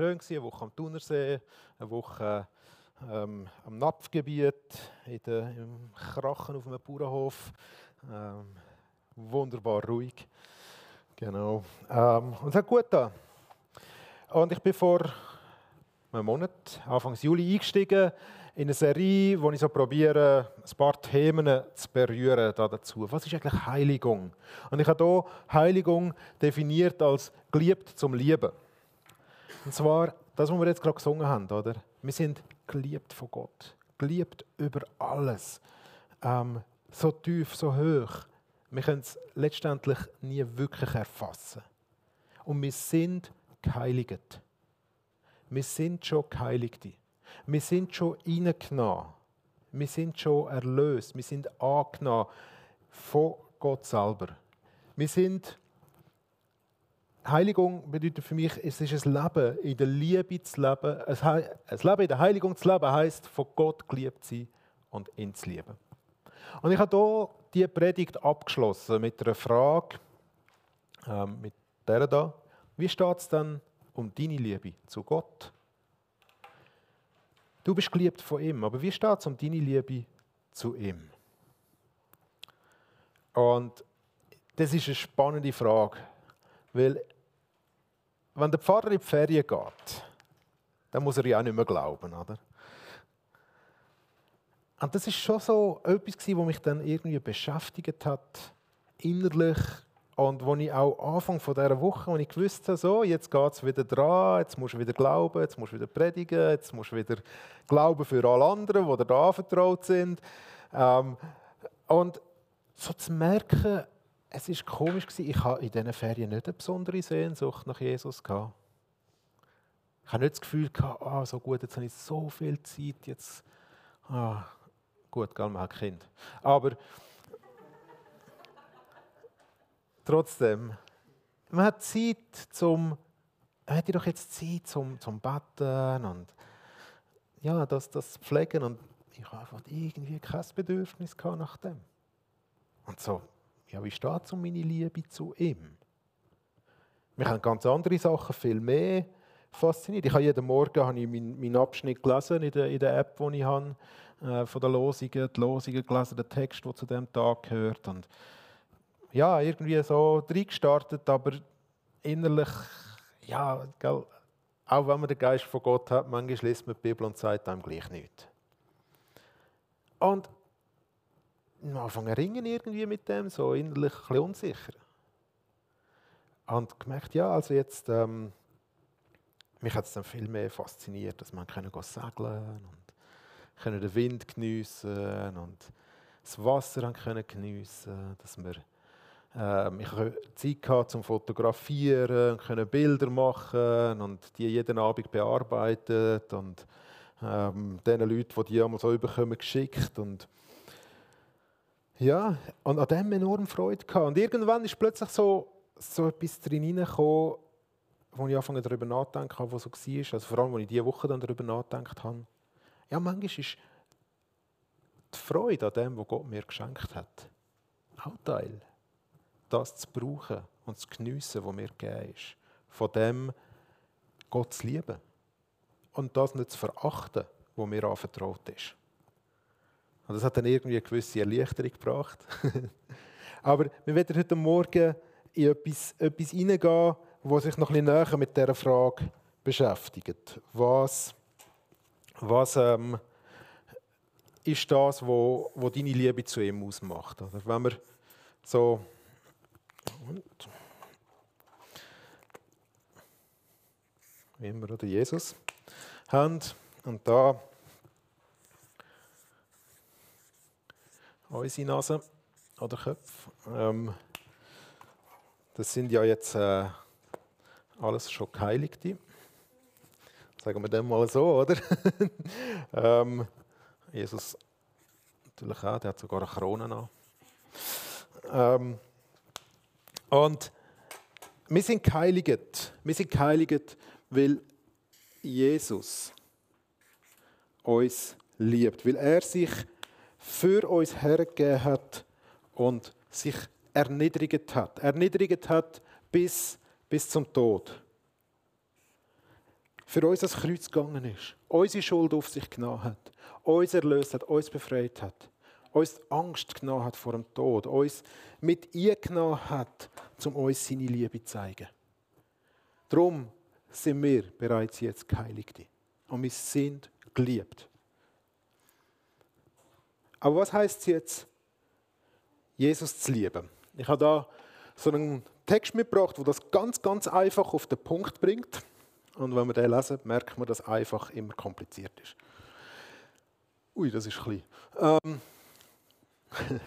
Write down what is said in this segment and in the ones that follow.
schön, eine Woche am Thunersee, eine Woche ähm, am Napfgebiet, in der, im Krachen auf einem Bauernhof. Ähm, wunderbar ruhig. Genau. Ähm, und es hat gut da. Und ich bin vor einem Monat, Anfang Juli, eingestiegen in eine Serie, wo ich so probiere, ein paar Themen zu berühren da dazu. Was ist eigentlich Heiligung? Und ich habe hier Heiligung definiert als geliebt zum Lieben. Und zwar das, was wir jetzt gerade gesungen haben, oder? Wir sind geliebt von Gott, geliebt über alles, ähm, so tief, so hoch. Wir können es letztendlich nie wirklich erfassen. Und wir sind geheiligt. Wir sind schon Geheiligte. Wir sind schon reingenommen. Wir sind schon erlöst. Wir sind angenommen von Gott selber. Wir sind Heiligung bedeutet für mich, es ist ein Leben in der Liebe zu leben. Ein Leben in der Heiligung zu leben heisst, von Gott geliebt zu sein und ihn zu lieben. Und ich habe hier diese Predigt abgeschlossen mit einer Frage, ähm, mit der da. Wie steht es denn um deine Liebe zu Gott? Du bist geliebt von ihm, aber wie steht es um deine Liebe zu ihm? Und das ist eine spannende Frage, weil wenn der Pfarrer in die Ferien geht, dann muss er ja auch nicht mehr glauben, oder? Und das ist schon so etwas, was mich dann irgendwie beschäftigt hat, innerlich. Und wo ich auch Anfang dieser Woche, wo ich gewusst habe, so, jetzt geht es wieder dran, jetzt musst du wieder glauben, jetzt musst du wieder predigen, jetzt musst du wieder glauben für alle anderen, die dir da anvertraut sind. Ähm, und so zu merken, es war komisch, ich hatte in diesen Ferien nicht eine besondere Sehnsucht nach Jesus. Gehabt. Ich hatte nicht das Gefühl, gehabt, ah, so gut, jetzt habe ich so viel Zeit, jetzt, ah, gut, gell, man hat Kind. Aber trotzdem, man hat Zeit zum, man hat doch jetzt Zeit zum, zum Betten und ja, das, das Pflegen und ich habe einfach irgendwie kein Bedürfnis nach dem. Und so, ja, wie steht es um meine Liebe zu ihm? Mich haben ganz andere Sachen viel mehr fasziniert. Ich habe jeden Morgen habe ich meinen, meinen Abschnitt gelesen in der, in der App, die ich habe, äh, von den Losungen, die Losungen gelesen, den Text, der zu dem Tag gehört. Und ja, irgendwie so reingestartet, aber innerlich, ja, gell, auch wenn man den Geist von Gott hat, manchmal liest man die Bibel und sagt einem gleich nichts. Und am Anfang ringen irgendwie mit dem, so innerlich ein bisschen unsicher. Und gemerkt, ja, also jetzt, ähm, mich hat es dann viel mehr fasziniert, dass man können segeln und können den Wind geniessen und das Wasser können geniessen, dass wir ähm, ich hatte Zeit zum Fotografieren, können Bilder machen und die jeden Abend bearbeitet und ähm, den Leuten, die die einmal so überkommen, geschickt und ja, und an dem enorm Freude gehabt. Und irgendwann ist plötzlich so, so etwas drin hineingekommen, wo ich angefangen darüber nachdenken habe, was so war. Also vor allem, als ich diese Woche dann darüber nachgedacht habe. Ja, manchmal ist die Freude an dem, was Gott mir geschenkt hat, auch Teil. Das zu brauchen und zu geniessen, was mir gegeben ist. Von dem Gott zu lieben. Und das nicht zu verachten, was mir anvertraut ist. Und das hat dann irgendwie eine gewisse Erleichterung gebracht. Aber wir werden heute Morgen in etwas, etwas hineingehen, was sich noch ein bisschen näher mit dieser Frage beschäftigt. Was, was ähm, ist das, wo, wo deine Liebe zu ihm ausmacht? Oder wenn wir so wie immer oder Jesus haben und da unsere Nase oder Köpfe. Ähm, das sind ja jetzt äh, alles schon Geheiligte. Sagen wir dem mal so, oder? ähm, Jesus natürlich auch, der hat sogar eine Krone an. Ähm, und wir sind geheiligt. Wir sind geheiligt, weil Jesus uns liebt, weil er sich für uns hergegeben hat und sich erniedrigt hat. Erniedrigt hat bis, bis zum Tod. für uns das Kreuz gegangen ist, unsere Schuld auf sich genommen hat, uns erlöst hat, uns befreit hat, uns Angst genommen hat vor dem Tod, uns mit ihr genommen hat, um uns seine Liebe zu zeigen. Darum sind wir bereits jetzt Geheiligte und wir sind geliebt. Aber was heißt es jetzt, Jesus zu lieben? Ich habe da so einen Text mitgebracht, wo das ganz, ganz einfach auf den Punkt bringt. Und wenn wir den lesen, merkt man, dass einfach immer kompliziert ist. Ui, das ist klein. Ähm,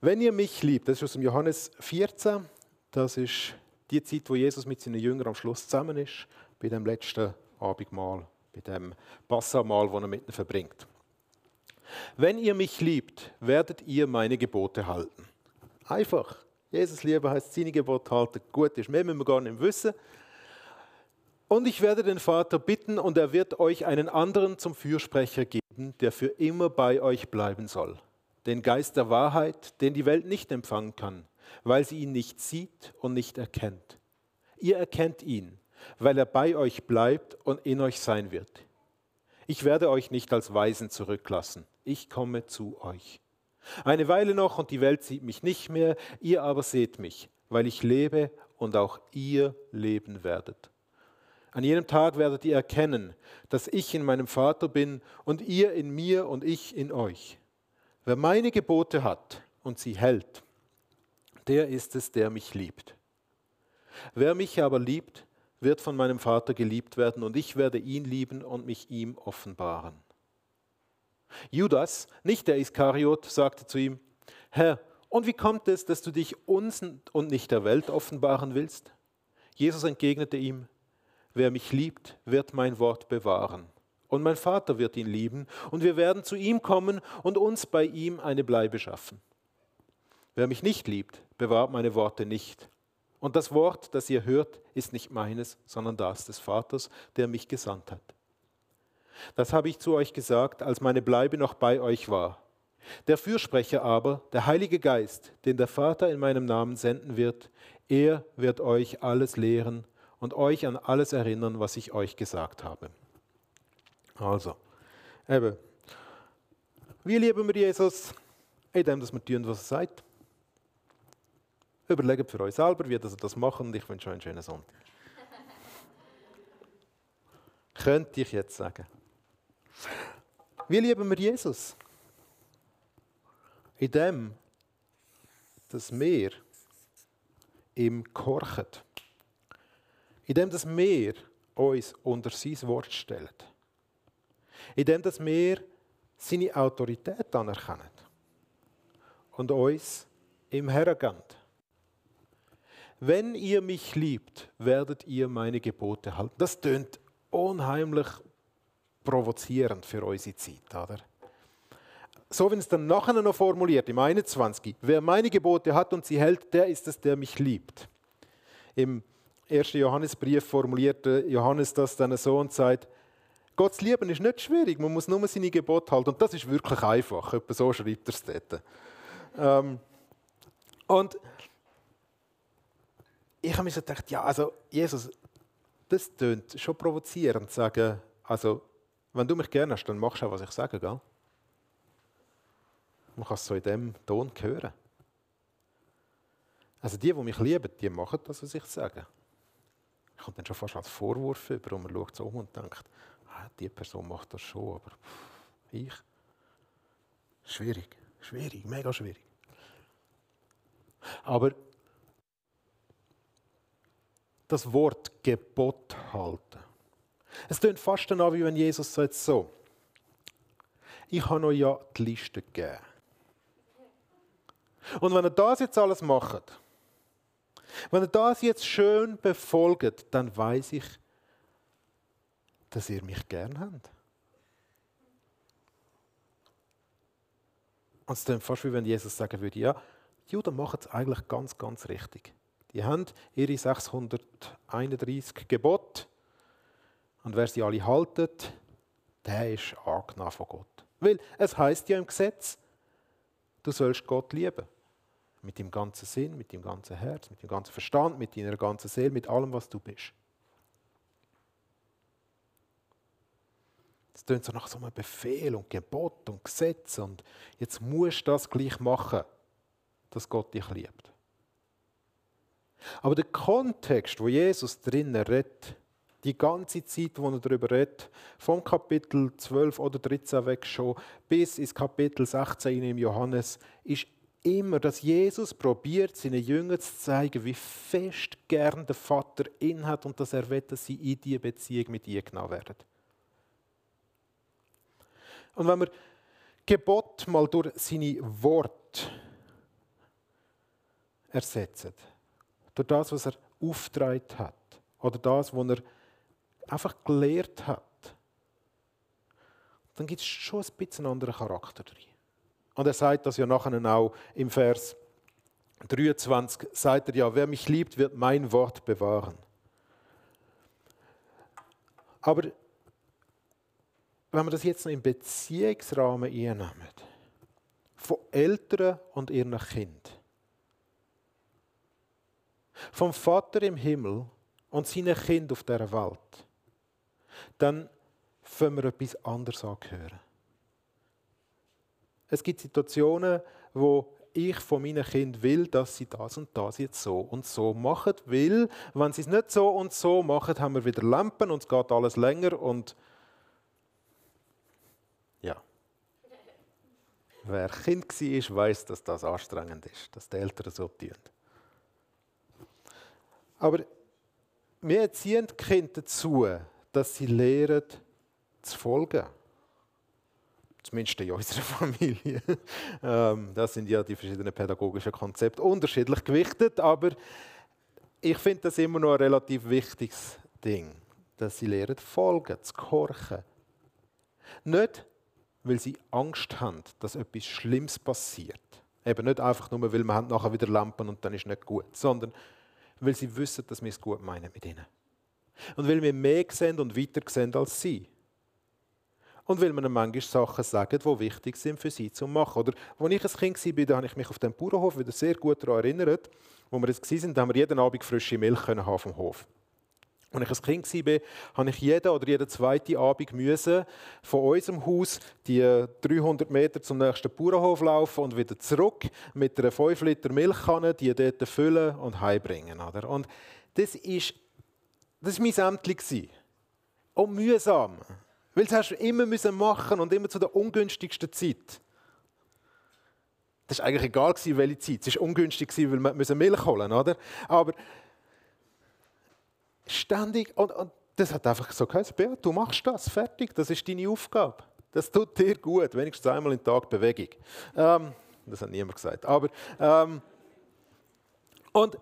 wenn ihr mich liebt, das ist aus dem Johannes 14, das ist die Zeit, wo Jesus mit seinen Jüngern am Schluss zusammen ist, bei dem letzten Abendmahl, bei dem Passamal, das er mit ihnen verbringt. Wenn ihr mich liebt, werdet ihr meine Gebote halten. Einfach. Jesus lieben heißt seine Gebote halten. Gut ist, mehr müssen wir gar nicht wissen. Und ich werde den Vater bitten, und er wird euch einen anderen zum Fürsprecher geben, der für immer bei euch bleiben soll. Den Geist der Wahrheit, den die Welt nicht empfangen kann, weil sie ihn nicht sieht und nicht erkennt. Ihr erkennt ihn, weil er bei euch bleibt und in euch sein wird. Ich werde euch nicht als Weisen zurücklassen. Ich komme zu euch. Eine Weile noch und die Welt sieht mich nicht mehr, ihr aber seht mich, weil ich lebe und auch ihr leben werdet. An jenem Tag werdet ihr erkennen, dass ich in meinem Vater bin und ihr in mir und ich in euch. Wer meine Gebote hat und sie hält, der ist es, der mich liebt. Wer mich aber liebt, wird von meinem Vater geliebt werden und ich werde ihn lieben und mich ihm offenbaren. Judas, nicht der Iskariot, sagte zu ihm, Herr, und wie kommt es, dass du dich uns und nicht der Welt offenbaren willst? Jesus entgegnete ihm, Wer mich liebt, wird mein Wort bewahren. Und mein Vater wird ihn lieben, und wir werden zu ihm kommen und uns bei ihm eine Bleibe schaffen. Wer mich nicht liebt, bewahrt meine Worte nicht. Und das Wort, das ihr hört, ist nicht meines, sondern das des Vaters, der mich gesandt hat. Das habe ich zu euch gesagt, als meine Bleibe noch bei euch war. Der Fürsprecher aber, der Heilige Geist, den der Vater in meinem Namen senden wird, er wird euch alles lehren und euch an alles erinnern, was ich euch gesagt habe. Also, eben, wie lieben wir Jesus? Indem, dass wir tun, was er sagt. Überlegt für euch selber, wie ihr das machen ich wünsche euch einen schönen Sonntag. Könnte ich jetzt sagen. Wie lieben wir Jesus? In dem, dass wir ihm gehorchen. In dem, dass wir uns unter sein Wort stellen. In dem, dass wir seine Autorität anerkennen und uns ihm hergeben. Wenn ihr mich liebt, werdet ihr meine Gebote halten. Das tönt unheimlich provozierend für unsere Zeit, oder? So wie es dann nachher noch formuliert, im 21. Wer meine Gebote hat und sie hält, der ist es, der mich liebt. Im 1. Johannesbrief formulierte Johannes das dann so und sagt, Gottes Lieben ist nicht schwierig, man muss nur seine Gebote halten. Und das ist wirklich einfach. Etwa so schreibt er es dort. Ähm, und ich habe mir so gedacht, ja, also Jesus, das tönt schon provozierend, sagen, also wenn du mich gerne hast, dann machst du auch, was ich sage, gell? Man kann es so in dem Ton hören. Also die, die mich lieben, die machen das, was ich sage. Ich komme dann schon fast als Vorwurf über und man schaut so um und denkt, ah, die Person macht das schon, aber ich? Schwierig, schwierig, mega schwierig. Aber das Wort Gebot halten. Es klingt fast an, wie wenn Jesus sagt so, ich habe euch ja die Liste gegeben. Und wenn ihr das jetzt alles macht, wenn ihr das jetzt schön befolgt, dann weiß ich, dass ihr mich gern habt. Und es klingt fast wie wenn Jesus sagen würde, ja, die Juden machen es eigentlich ganz, ganz richtig. Die haben ihre 631 Gebote und wer sie alle haltet, der ist angenommen von Gott. Weil es heißt ja im Gesetz, du sollst Gott lieben. Mit dem ganzen Sinn, mit dem ganzen Herz, mit dem ganzen Verstand, mit deiner ganzen Seele, mit allem, was du bist. Es tönt so nach so einem Befehl und Gebot und Gesetz und jetzt musst du das gleich machen, dass Gott dich liebt. Aber der Kontext, wo Jesus drinnen redet, die ganze Zeit, wo er darüber redet, vom Kapitel 12 oder 13 weg schon bis ins Kapitel 16 im Johannes, ist immer, dass Jesus probiert, seinen Jüngern zu zeigen, wie fest gern der Vater ihn hat und dass er will, dass sie in diese Beziehung mit ihm genommen werden. Und wenn wir Gebot mal durch seine Worte ersetzen, durch das, was er aufgetragen hat, oder das, was er einfach gelehrt hat, dann gibt es schon ein bisschen einen anderen Charakter drin. Und er sagt das ja nachher auch im Vers 23, sagt er ja, wer mich liebt, wird mein Wort bewahren. Aber wenn wir das jetzt noch im Beziehungsrahmen einnehmen, von Eltern und ihren Kind, vom Vater im Himmel und seinen Kind auf der Welt, dann können wir etwas anderes anhören. Es gibt Situationen, wo ich von meinen Kindern will, dass sie das und das jetzt so und so machen, weil, wenn sie es nicht so und so machen, haben wir wieder Lampen und es geht alles länger und ja. Wer Kind war, weiß, dass das anstrengend ist, dass die Eltern so tun. Aber wir erziehen die Kinder dazu, dass sie lernen, zu folgen. Zumindest in unserer Familie. Ähm, das sind ja die verschiedenen pädagogischen Konzepte unterschiedlich gewichtet, aber ich finde das immer noch ein relativ wichtiges Ding, dass sie lernen, folgen, zu gehorchen. Nicht, weil sie Angst haben, dass etwas Schlimmes passiert. Eben nicht einfach nur, weil man nachher wieder Lampen und dann ist nicht gut, sondern weil sie wissen, dass wir es gut meinen mit ihnen. Und weil wir mehr sehen und weiter sehen als sie. Und weil ihnen manchmal Sachen sagen, die wichtig sind für sie zu machen. Oder als ich ein Kind war, habe ich mich auf dem Bauernhof wieder sehr gut daran erinnert, wo wir jetzt waren, haben wir jeden Abend frische Milch haben vom Hof. Als ich ein Kind war, habe ich jeden oder jeden zweiten Abend müssen von unserem Haus die 300 Meter zum nächsten Bauernhof laufen und wieder zurück mit einer 5 Liter Milchkanne, die dort füllen und heimbringen. Und das ist, das war mein Ämtchen. Und mühsam. Weil das hast du immer müssen machen und immer zu der ungünstigsten Zeit. Das war eigentlich egal, welche Zeit. Es war ungünstig, weil wir Milch holen mussten. Aber ständig. Und, und das hat einfach so geheißen, Beat, du machst das, fertig, das ist deine Aufgabe. Das tut dir gut, wenigstens einmal im Tag Bewegung. Ähm, das hat niemand gesagt. Aber, ähm, und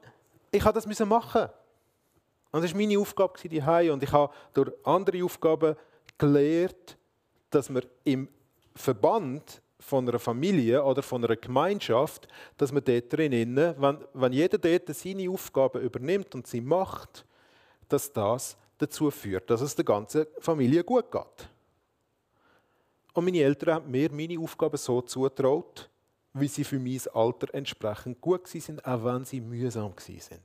ich habe das machen. Und das war meine Aufgabe die und ich habe durch andere Aufgaben gelernt, dass man im Verband von einer Familie oder von einer Gemeinschaft, dass man dort drinnen, wenn, wenn jeder dort seine Aufgaben übernimmt und sie macht, dass das dazu führt, dass es der ganzen Familie gut geht. Und meine Eltern haben mir meine Aufgaben so zugetraut, wie sie für mein Alter entsprechend gut sind, auch wenn sie mühsam sind.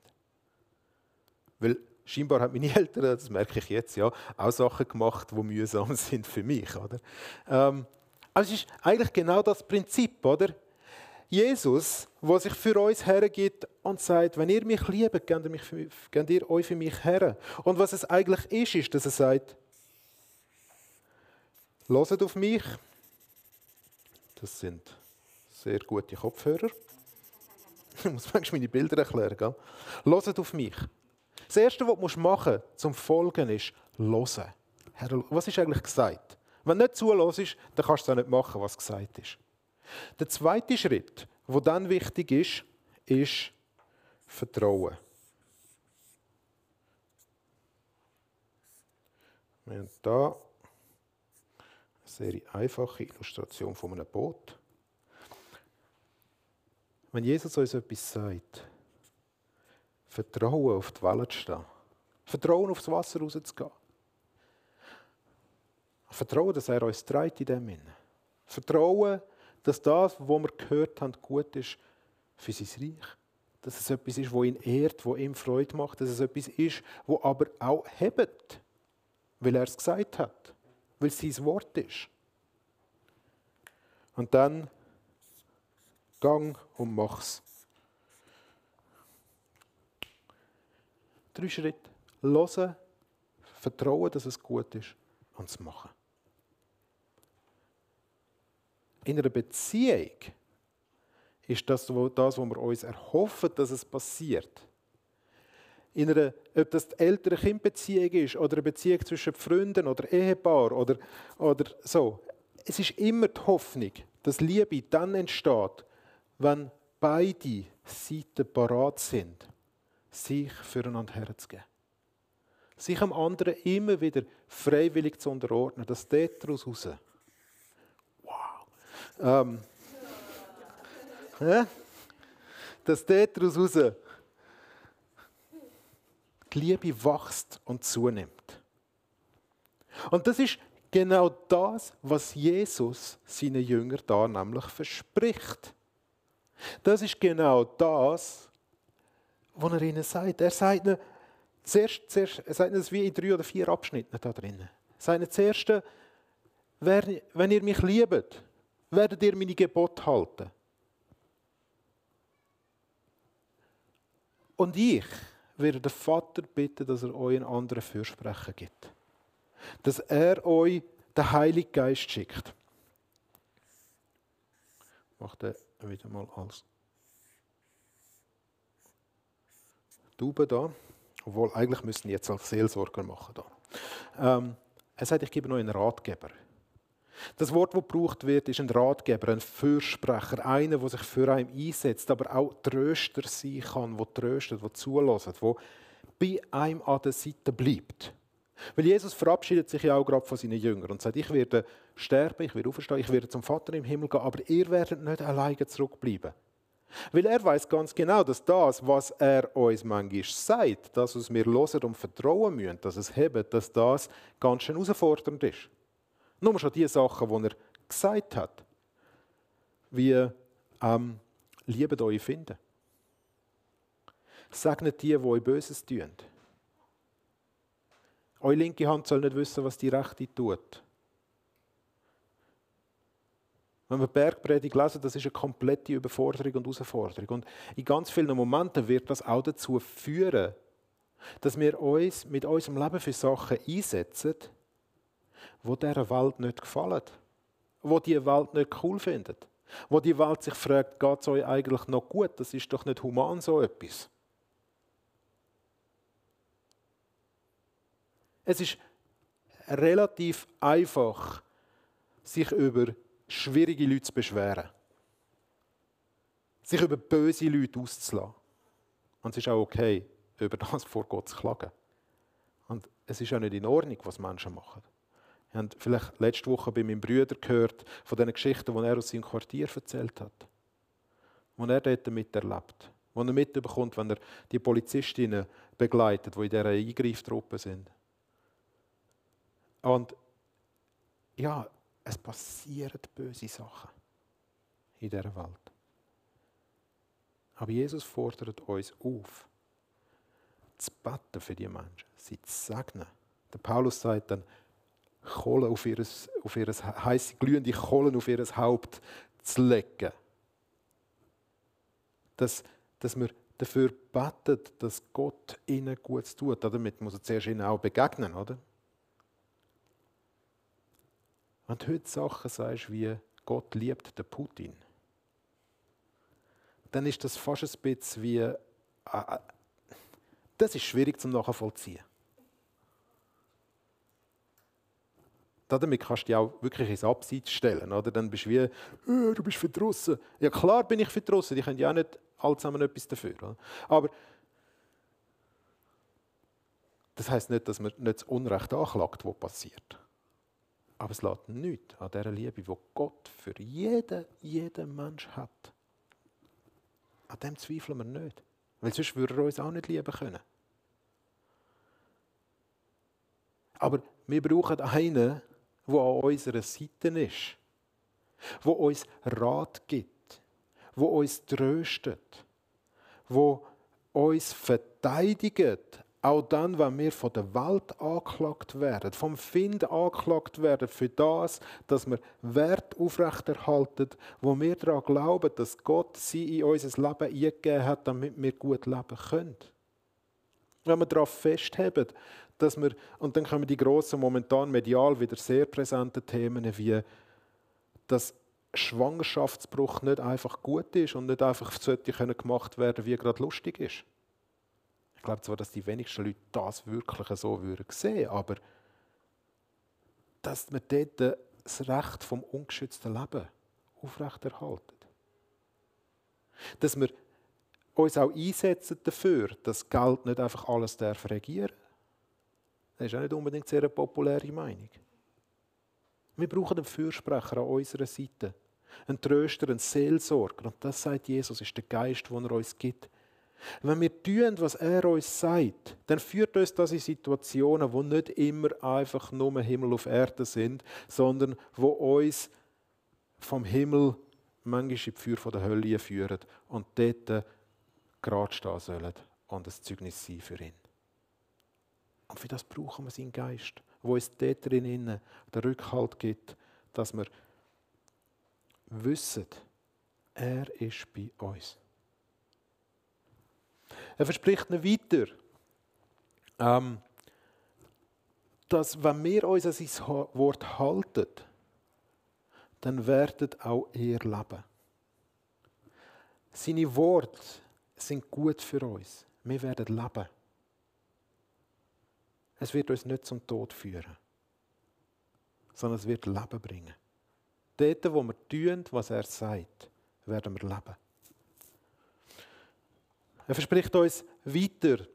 Weil scheinbar haben meine Eltern, das merke ich jetzt ja, auch Sachen gemacht, die mühsam sind für mich. Oder? Ähm, also es ist eigentlich genau das Prinzip, oder? Jesus, der sich für uns hergibt und sagt, wenn ihr mich liebt, gebt ihr, mich für, gebt ihr euch für mich her. Und was es eigentlich ist, ist, dass er sagt, Loset auf mich. Das sind sehr gute Kopfhörer. Ich muss manchmal meine Bilder erklären. Loset auf mich. Das Erste, was du machen musst, zum Folgen, ist hören. Was ist eigentlich gesagt? Wenn du nicht zuhörst, dann kannst du auch nicht machen, was gesagt ist. Der zweite Schritt, der dann wichtig ist, ist Vertrauen. Wir haben hier eine sehr einfache Illustration von einem Boot. Wenn Jesus uns etwas sagt, Vertrauen auf die Wellen zu stehen, Vertrauen aufs Wasser rauszugehen, Vertrauen, dass er uns trägt in dem Sinne. Vertrauen, dass das, was wir gehört haben, gut ist für sein Reich. Dass es etwas ist, das ihn ehrt, das ihm Freude macht. Dass es etwas ist, das aber auch hebt, weil er es gesagt hat. weil es sein Wort ist. Und dann gang und mach's. Drei Schritte. Hören, vertrauen, dass es gut ist und es machen. In einer Beziehung ist das, das, was wir uns erhoffen, dass es passiert. In einer, ob das die Eltern-Kind-Beziehung ist oder eine Beziehung zwischen Freunden oder Ehepaar oder, oder so. Es ist immer die Hoffnung, dass Liebe dann entsteht, wenn beide Seiten parat sind, sich füreinander herzugeben. Sich am anderen immer wieder freiwillig zu unterordnen, dass daraus raus. Wow. Ähm, ja? Dass daraus raus die Liebe wächst und zunimmt. Und das ist genau das, was Jesus seinen Jüngern da nämlich verspricht. Das ist genau das, was er ihnen sagt. Er sagt ihnen, zuerst, zuerst, er sagt ihnen das wie in drei oder vier Abschnitten da drinnen. Er sagt ihnen zuerst, wenn ihr mich liebt, werdet ihr meine Gebote halten. Und ich werde den Vater bitten, dass er euch einen anderen Fürsprecher gibt. Dass er euch den Heiligen Geist schickt. Macht er wieder mal als Tube da. Obwohl, eigentlich müssen wir jetzt als Seelsorger machen. Da. Ähm, er sagt, ich gebe euch einen Ratgeber. Das Wort, das gebraucht wird, ist ein Ratgeber, ein Fürsprecher, einer, der sich für einen einsetzt, aber auch Tröster sein kann, der tröstet, der zulässt, der bei einem an der Seite bleibt. Weil Jesus verabschiedet sich ja auch gerade von seinen Jüngern und sagt, ich werde sterben, ich werde auferstehen, ich werde zum Vater im Himmel gehen, aber ihr werdet nicht alleine zurückbleiben. Weil er weiß ganz genau, dass das, was er uns manchmal sagt, dass was wir hören und vertrauen müssen, dass es hebt, dass das ganz schön herausfordernd ist. Nur schon die Sachen, die er gesagt hat. Wie ähm, liebet euch finden. Segnet die, die euch Böses tun. Eure linke Hand soll nicht wissen, was die rechte tut. Wenn wir Bergpredigt lesen, das ist eine komplette Überforderung und Herausforderung. Und in ganz vielen Momenten wird das auch dazu führen, dass wir uns mit unserem Leben für Sachen einsetzen, wo dieser Welt nicht gefallen, wo die Welt nicht cool findet, wo die Welt sich fragt, geht es euch eigentlich noch gut? Das ist doch nicht human so etwas. Es ist relativ einfach, sich über schwierige Leute zu beschweren. Sich über böse Leute auszulassen. Und es ist auch okay, über das vor Gott zu klagen. Und es ist auch nicht in Ordnung, was Menschen machen. Wir haben vielleicht letzte Woche bei meinem Bruder gehört von den Geschichten, die er aus seinem Quartier erzählt hat. Die er dort miterlebt. Die er mitbekommt, wenn er die Polizistinnen begleitet, die in dieser Eingreiftruppe sind. Und ja, es passieren böse Sachen in dieser Welt. Aber Jesus fordert uns auf, zu beten für die Menschen, sie zu segnen. Der Paulus sagt dann, Kohle auf ihr, auf ihr heiße, glühende Kohlen auf ihr Haupt zu legen. Dass, dass wir dafür beten, dass Gott ihnen gut tut. Damit muss er zuerst ihnen auch begegnen, oder? Wenn du heute Sachen sagst wie Gott liebt den Putin, dann ist das fast ein bisschen wie. Äh, äh das ist schwierig zum nachvollziehen. Damit kannst du dich auch wirklich ins Abseits stellen. Oder? Dann bist du wie, äh, du bist verdrossen. Ja, klar bin ich verdrossen. Die können ja auch nicht alle zusammen etwas dafür. Oder? Aber das heißt nicht, dass man nicht das Unrecht anklagt, was passiert. Aber es lässt nichts an dieser Liebe, die Gott für jeden, jeden Mensch hat. An dem zweifeln wir nicht. Weil sonst würde er uns auch nicht lieben können. Aber wir brauchen einen, der an unserer Seite ist, der uns Rat gibt, der uns tröstet, der uns verteidigt, auch dann, wenn wir von der Welt angeklagt werden, vom Find angeklagt werden für das, dass wir Wert aufrechterhalten, wo wir daran glauben, dass Gott sie in unser Leben eingegeben hat, damit wir gut leben können. Wenn wir darauf festheben, dass wir, und dann kommen die grossen, momentan medial wieder sehr präsenten Themen wie, dass Schwangerschaftsbruch nicht einfach gut ist und nicht einfach sollte gemacht werden, wie gerade lustig ist. Ich glaube zwar, dass die wenigsten Leute das wirklich so würden sehen, aber dass wir dort das Recht vom ungeschützten Leben aufrechterhalten. Dass wir uns auch einsetzen dafür, dass Geld nicht einfach alles darf regieren Das ist auch nicht unbedingt sehr eine populäre Meinung. Wir brauchen einen Fürsprecher an unserer Seite. Einen Tröster, einen Seelsorger. Und das sagt Jesus, ist der Geist, den er uns gibt. Wenn wir tun, was er uns sagt, dann führt uns das in Situationen, wo nicht immer einfach nur Himmel auf Erde sind, sondern wo uns vom Himmel manchmal in die Feuer der Hölle führen und dort gerade stehen sollen und ein Zeugnis sein für ihn. Und für das brauchen wir seinen Geist, wo uns dort drin den Rückhalt gibt, dass wir wissen, er ist bei uns. Er verspricht noch weiter, ähm, dass wenn wir uns an sein Wort halten, dann werdet auch ihr leben. Seine Worte sind gut für uns. Wir werden leben. Es wird uns nicht zum Tod führen, sondern es wird Leben bringen. Dort, wo wir tun, was er sagt, werden wir leben. Er verspricht uns weiter,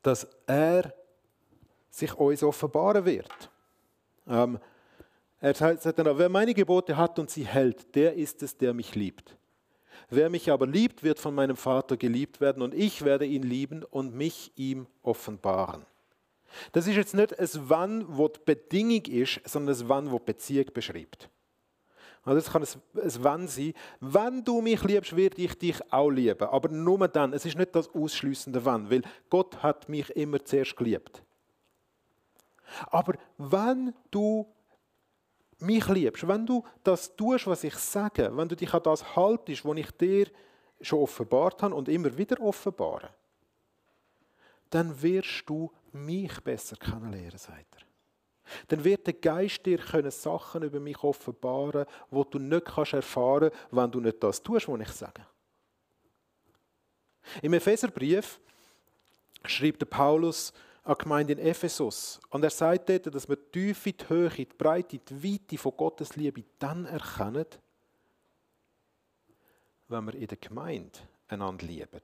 dass er sich uns offenbaren wird. Ähm, er sagt dann, wer meine Gebote hat und sie hält, der ist es, der mich liebt. Wer mich aber liebt, wird von meinem Vater geliebt werden und ich werde ihn lieben und mich ihm offenbaren. Das ist jetzt nicht ein Wann, wo die Bedingung ist, sondern ein Wann, wo die Beziehung beschreibt. Also das kann ein Wenn sein. Wenn du mich liebst, werde ich dich auch lieben. Aber nur dann. Es ist nicht das ausschließende Wenn, weil Gott hat mich immer zuerst geliebt. Aber wenn du mich liebst, wenn du das tust, was ich sage, wenn du dich an das haltest, was ich dir schon offenbart habe und immer wieder offenbare, dann wirst du mich besser kennenlernen, sagt er dann wird der Geist dir können Sachen über mich offenbaren, wo du nicht kannst erfahren, wenn du nicht das tust, was ich sage. Im Epheserbrief schreibt der Paulus an die Gemeinde in Ephesus und er sagt dort, dass wir die Tiefe, die Höhe, die Breite, die Weite von Gottes Liebe dann erkennen, wenn wir in der Gemeinde einander lieben.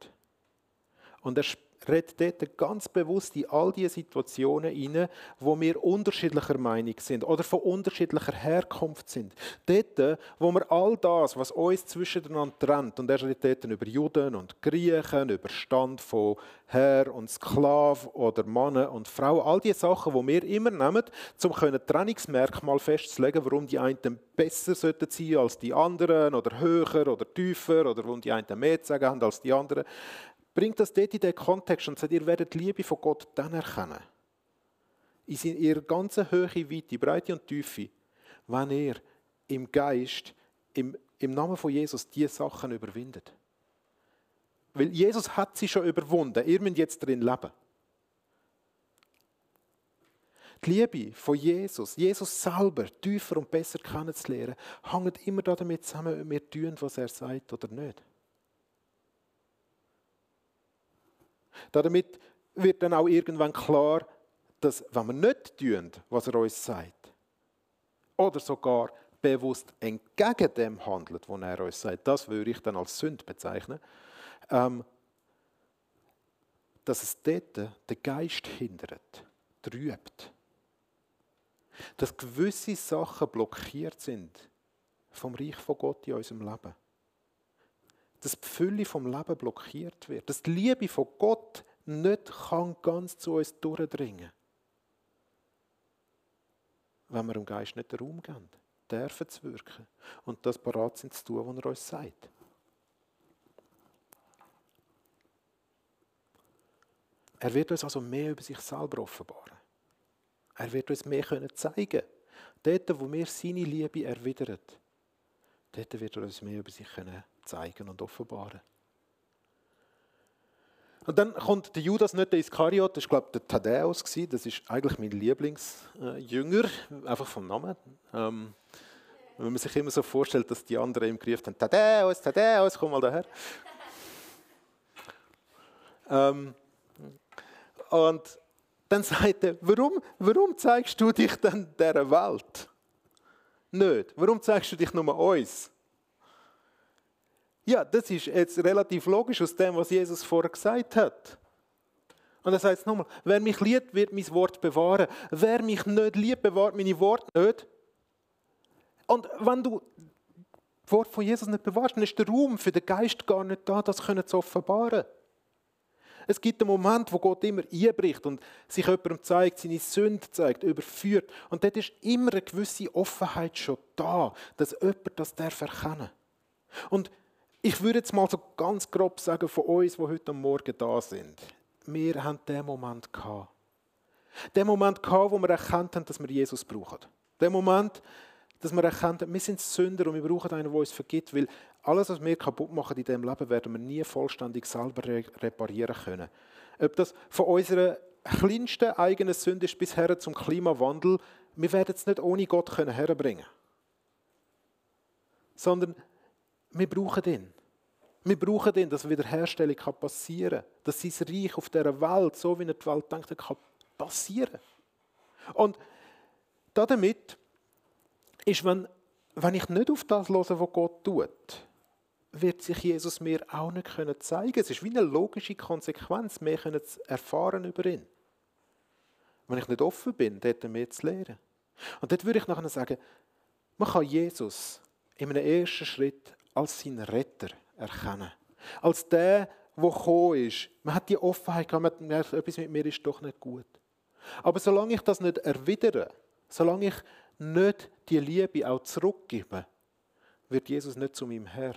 Und er redet dort ganz bewusst in all diese Situationen hinein, wo wir unterschiedlicher Meinung sind oder von unterschiedlicher Herkunft sind. Dort, wo wir all das, was uns zwischeneinander trennt, und er redet dort über Juden und Griechen, über Stand von Herr und Sklav oder Mann und Frau, all diese Sachen, die wir immer nehmen, um ein Trennungsmerkmal festzulegen, warum die einen besser sein sollten als die anderen oder höher oder tiefer oder warum die einen mehr zu sagen haben als die anderen bringt das dort in den Kontext und sagt, ihr werdet die Liebe von Gott dann erkennen. In ihrer ganzen Höhe, Weite, Breite und Tiefe, wenn ihr im Geist, im, im Namen von Jesus, diese Sachen überwindet. Weil Jesus hat sie schon überwunden. Ihr müsst jetzt drin leben. Die Liebe von Jesus, Jesus selber tiefer und besser kennenzulernen, hängt immer damit zusammen, ob wir tun, was er sagt oder nicht. Damit wird dann auch irgendwann klar, dass wenn wir nicht tun, was er uns sagt, oder sogar bewusst entgegen dem handelt, was er uns sagt, das würde ich dann als Sünde bezeichnen, ähm, dass es dort den Geist hindert, trübt. Dass gewisse Sachen blockiert sind vom Reich von Gott in unserem Leben dass die Fülle vom Leben blockiert wird, dass die Liebe von Gott nicht kann ganz zu uns durchdringen wenn wir dem Geist nicht den Raum geben, dürfen zu wirken und das parat sind zu tun, was er uns sagt. Er wird uns also mehr über sich selber offenbaren. Er wird uns mehr können zeigen Dort, wo wir seine Liebe erwidern, dort wird er uns mehr über sich können zeigen und offenbaren. Und dann kommt der Judas nicht der Iskariot, das war glaube ich der Thaddäus, das ist eigentlich mein Lieblingsjünger, einfach vom Namen. Ähm, wenn man sich immer so vorstellt, dass die anderen ihm gerufen haben, Thaddäus, Thaddäus, komm mal daher. ähm, und dann sagt er, warum, warum zeigst du dich dann dieser Welt? Nicht. Warum zeigst du dich nur uns? Ja, das ist jetzt relativ logisch aus dem, was Jesus vorher gesagt hat. Und er sagt es nochmal, wer mich liebt, wird mein Wort bewahren. Wer mich nicht liebt, bewahrt meine Worte nicht. Und wenn du das Wort von Jesus nicht bewahrst, dann ist der Raum für den Geist gar nicht da, das zu offenbaren. Es gibt einen Moment, wo Gott immer einbricht und sich jemandem zeigt, seine Sünde zeigt, überführt. Und dort ist immer eine gewisse Offenheit schon da, dass jemand das erkennen darf. Und ich würde jetzt mal so ganz grob sagen, von uns, die heute Morgen da sind, wir haben den Moment gehabt. Den Moment gehabt, wo wir erkannt haben, dass wir Jesus brauchen. Den Moment, dass wir erkannt haben, wir sind Sünder und wir brauchen einen, der uns vergibt, weil alles, was wir kaputt machen in diesem Leben, werden wir nie vollständig selber reparieren können. Ob das von unserer kleinsten eigenen Sünde ist bisher zum Klimawandel, wir werden es nicht ohne Gott herbringen können. Sondern wir brauchen ihn. Wir brauchen ihn, dass Wiederherstellung passieren kann. Dass sein Reich auf dieser Welt, so wie er die Welt denkt, kann passieren. Und damit ist, wenn, wenn ich nicht auf das höre, was Gott tut, wird sich Jesus mir auch nicht zeigen können Es ist wie eine logische Konsequenz, mehr zu erfahren über ihn. Wenn ich nicht offen bin, dort mehr zu lernen. Und dort würde ich nachher sagen, man kann Jesus in einem ersten Schritt als seinen Retter erkennen. Als der, der gekommen ist. Man hat die Offenheit gehabt, man merkt, etwas mit mir ist doch nicht gut. Aber solange ich das nicht erwidere, solange ich nicht die Liebe auch zurückgebe, wird Jesus nicht zu meinem Herr.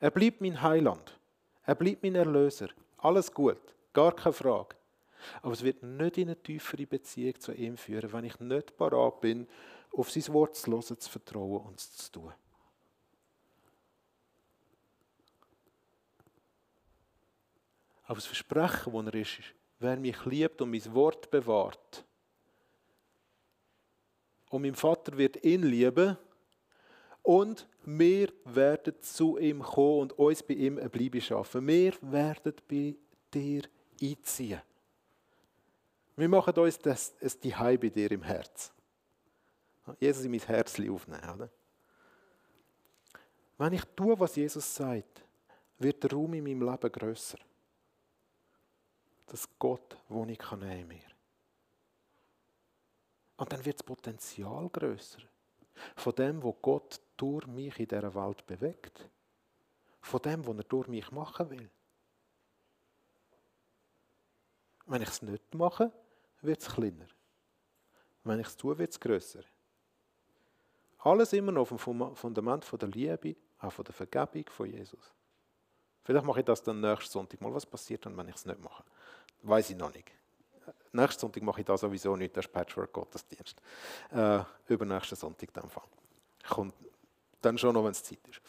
Er bleibt mein Heiland. Er bleibt mein Erlöser. Alles gut, gar keine Frage. Aber es wird nicht in eine tiefere Beziehung zu ihm führen, wenn ich nicht parat bin, auf sein Wort zu hören, zu vertrauen und es zu tun. Aber das Versprechen, das er ist, ist, wer mich liebt und mein Wort bewahrt, und mein Vater wird ihn lieben, und wir werden zu ihm kommen und uns bei ihm eine Bleibe schaffen. Wir werden bei dir einziehen. Wir machen uns das, das die bei dir im Herz. Jesus in mein Herz aufnehmen, oder? Wenn ich tue, was Jesus sagt, wird der Raum in meinem Leben grösser dass Gott Wohnung kann nehmen mir. Und dann wird das Potenzial größer von dem, wo Gott durch mich in dieser Welt bewegt. Von dem, was er durch mich machen will. Wenn ich es nicht mache, wird es kleiner. Wenn ich es tue, wird es grösser. Alles immer noch auf dem Fundament der Liebe, auch von der Vergebung von Jesus. Vielleicht mache ich das dann nächsten Sonntag mal. Was passiert dann, wenn ich es nicht mache? Weiß ich noch nicht. Nächsten Sonntag mache ich da sowieso nicht, das Patchwork-Gottesdienst. Äh, übernächsten Sonntag dann Fall. Kommt dann schon noch, wenn es Zeit ist.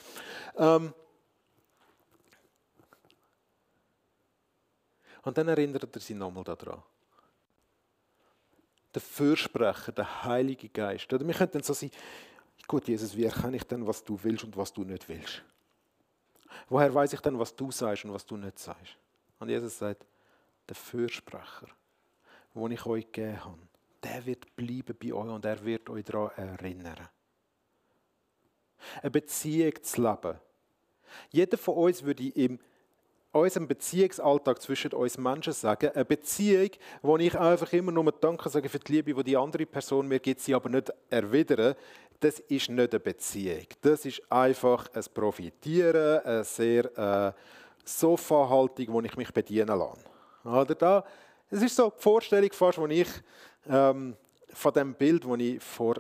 Ähm und dann erinnert er sich nochmal daran. Der Fürsprecher, der Heilige Geist. Oder wir könnten dann so sein, gut Jesus, wie erkenne ich denn, was du willst und was du nicht willst? Woher weiß ich denn, was du sagst und was du nicht sagst? Und Jesus sagt, der Fürsprecher, den ich euch gegeben habe, der wird bleiben bei euch und er wird euch daran erinnern. Eine Beziehung zu leben. Jeder von uns würde im unserem Beziehungsalltag zwischen uns Menschen sagen, eine Beziehung, wo ich einfach immer nur Danke sage für die Liebe, die die andere Person mir gibt, sie aber nicht erwidern, das ist nicht eine Beziehung. Das ist einfach ein Profitieren, eine sehr äh, Sofa-Haltung, wo ich mich bedienen lasse. Oder da, es ist so die Vorstellung fast, die ich ähm, von dem Bild, das ich vor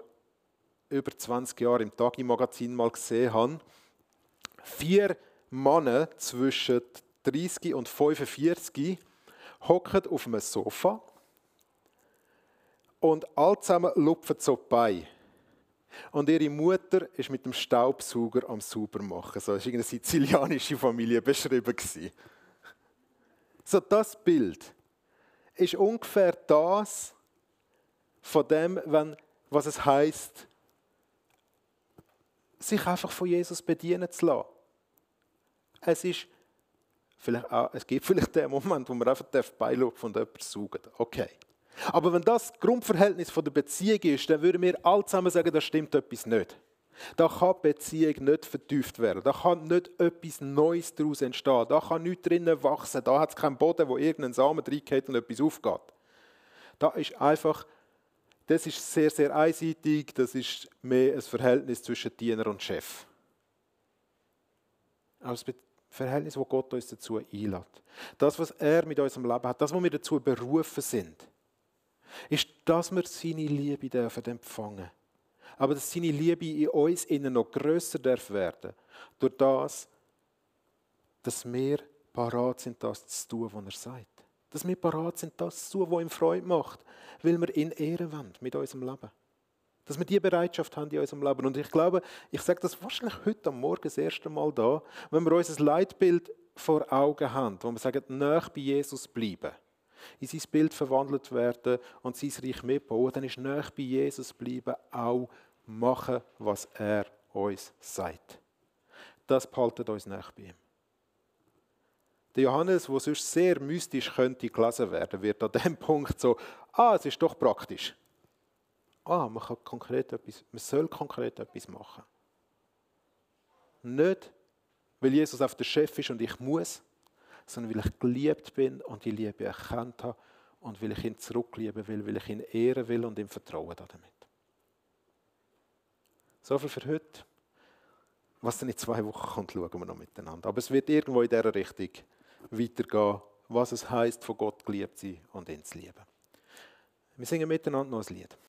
über 20 Jahren im Tagi-Magazin mal gesehen habe. Vier Männer zwischen 30 und 45 hocken auf einem Sofa und alle zusammen lupfen so bei. Und ihre Mutter ist mit dem Staubsauger am Saubermachen. So war eine sizilianische Familie beschrieben. So das Bild ist ungefähr das von dem, wenn, was es heißt, sich einfach von Jesus bedienen zu lassen. Es ist vielleicht auch, es gibt vielleicht den Moment, wo man einfach beilupfen und jemanden saugen Okay. Aber wenn das Grundverhältnis von der Beziehung ist, dann würden wir alle zusammen sagen, da stimmt etwas nicht. Da kann die Beziehung nicht vertieft werden. Da kann nicht etwas Neues daraus entstehen. Da kann nichts drinnen wachsen. Da hat es keinen Boden, wo irgendein Samen reingeht und etwas aufgeht. Da ist einfach, das ist sehr, sehr einseitig. Das ist mehr ein Verhältnis zwischen Diener und Chef. Als Verhältnis, wo Gott uns dazu einlädt. Das, was er mit unserem Leben hat, das, wo wir dazu berufen sind ist, dass wir seine Liebe dürfen empfangen Aber dass seine Liebe in uns innen noch grösser darf werden durch das, dass wir parat sind, das zu tun, was er sagt. Dass wir parat sind, das zu tun, was ihm Freude macht, weil wir ihn ehren wollen mit unserem Leben. Dass wir diese Bereitschaft haben in unserem Leben. Und ich glaube, ich sage das wahrscheinlich heute am Morgen das erste Mal da, wenn wir unser Leitbild vor Augen haben, wo wir sagen, nach bei Jesus bleiben in sein Bild verwandelt werden und sein Reich mitbauen, dann ist näher bei Jesus bleiben, auch machen, was er uns sagt. Das behaltet uns näher bei ihm. Der Johannes, der sonst sehr mystisch könnte gelesen werden, wird an dem Punkt so, ah, es ist doch praktisch. Ah, man, kann konkret etwas, man soll konkret etwas machen. Nicht, weil Jesus auf der Chef ist und ich muss, sondern weil ich geliebt bin und die Liebe erkannt habe und weil ich ihn zurücklieben will, weil ich ihn ehren will und ihm vertrauen damit. So viel für heute. Was dann in zwei Wochen kommt, schauen wir noch miteinander. Aber es wird irgendwo in dieser Richtung weitergehen, was es heißt, von Gott geliebt zu sein und ihn zu lieben. Wir singen miteinander noch ein Lied.